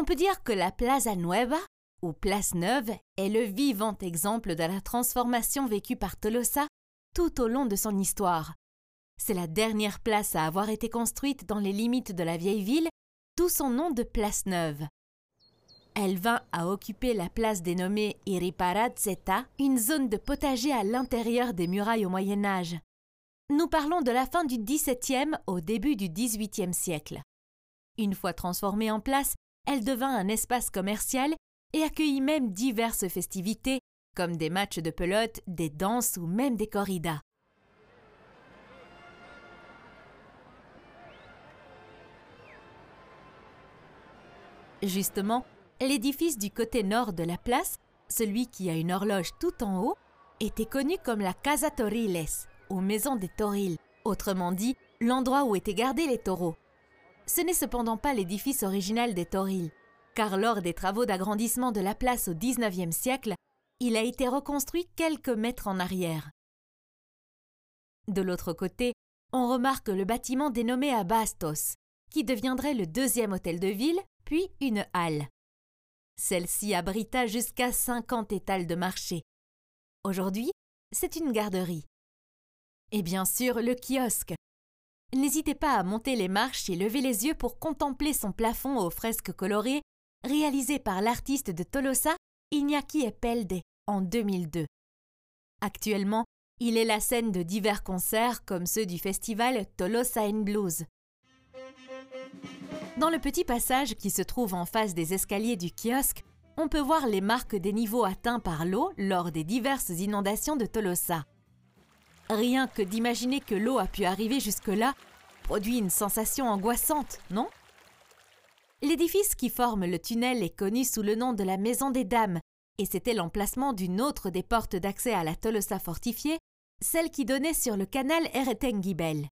On peut dire que la Plaza Nueva, ou Place Neuve, est le vivant exemple de la transformation vécue par Tolosa tout au long de son histoire. C'est la dernière place à avoir été construite dans les limites de la vieille ville, d'où son nom de Place Neuve. Elle vint à occuper la place dénommée Iriparazeta, une zone de potager à l'intérieur des murailles au Moyen Âge. Nous parlons de la fin du XVIIe au début du XVIIIe siècle. Une fois transformée en place, elle devint un espace commercial et accueillit même diverses festivités, comme des matchs de pelote, des danses ou même des corridas. Justement, l'édifice du côté nord de la place, celui qui a une horloge tout en haut, était connu comme la Casa Toriles, ou Maison des Torils, autrement dit, l'endroit où étaient gardés les taureaux. Ce n'est cependant pas l'édifice original des Torils, car lors des travaux d'agrandissement de la place au XIXe siècle, il a été reconstruit quelques mètres en arrière. De l'autre côté, on remarque le bâtiment dénommé Abastos, qui deviendrait le deuxième hôtel de ville, puis une halle. Celle-ci abrita jusqu'à 50 étals de marché. Aujourd'hui, c'est une garderie. Et bien sûr, le kiosque. N'hésitez pas à monter les marches et lever les yeux pour contempler son plafond aux fresques colorées, réalisé par l'artiste de Tolosa, Iñaki Epelde, en 2002. Actuellement, il est la scène de divers concerts comme ceux du festival Tolosa and Blues. Dans le petit passage qui se trouve en face des escaliers du kiosque, on peut voir les marques des niveaux atteints par l'eau lors des diverses inondations de Tolosa. Rien que d'imaginer que l'eau a pu arriver jusque-là produit une sensation angoissante, non? L'édifice qui forme le tunnel est connu sous le nom de la Maison des Dames, et c'était l'emplacement d'une autre des portes d'accès à la Tolosa fortifiée, celle qui donnait sur le canal Eretengibel.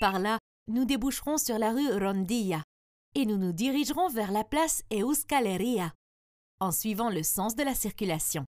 Par là, nous déboucherons sur la rue Rondilla et nous nous dirigerons vers la place Euskaleria en suivant le sens de la circulation.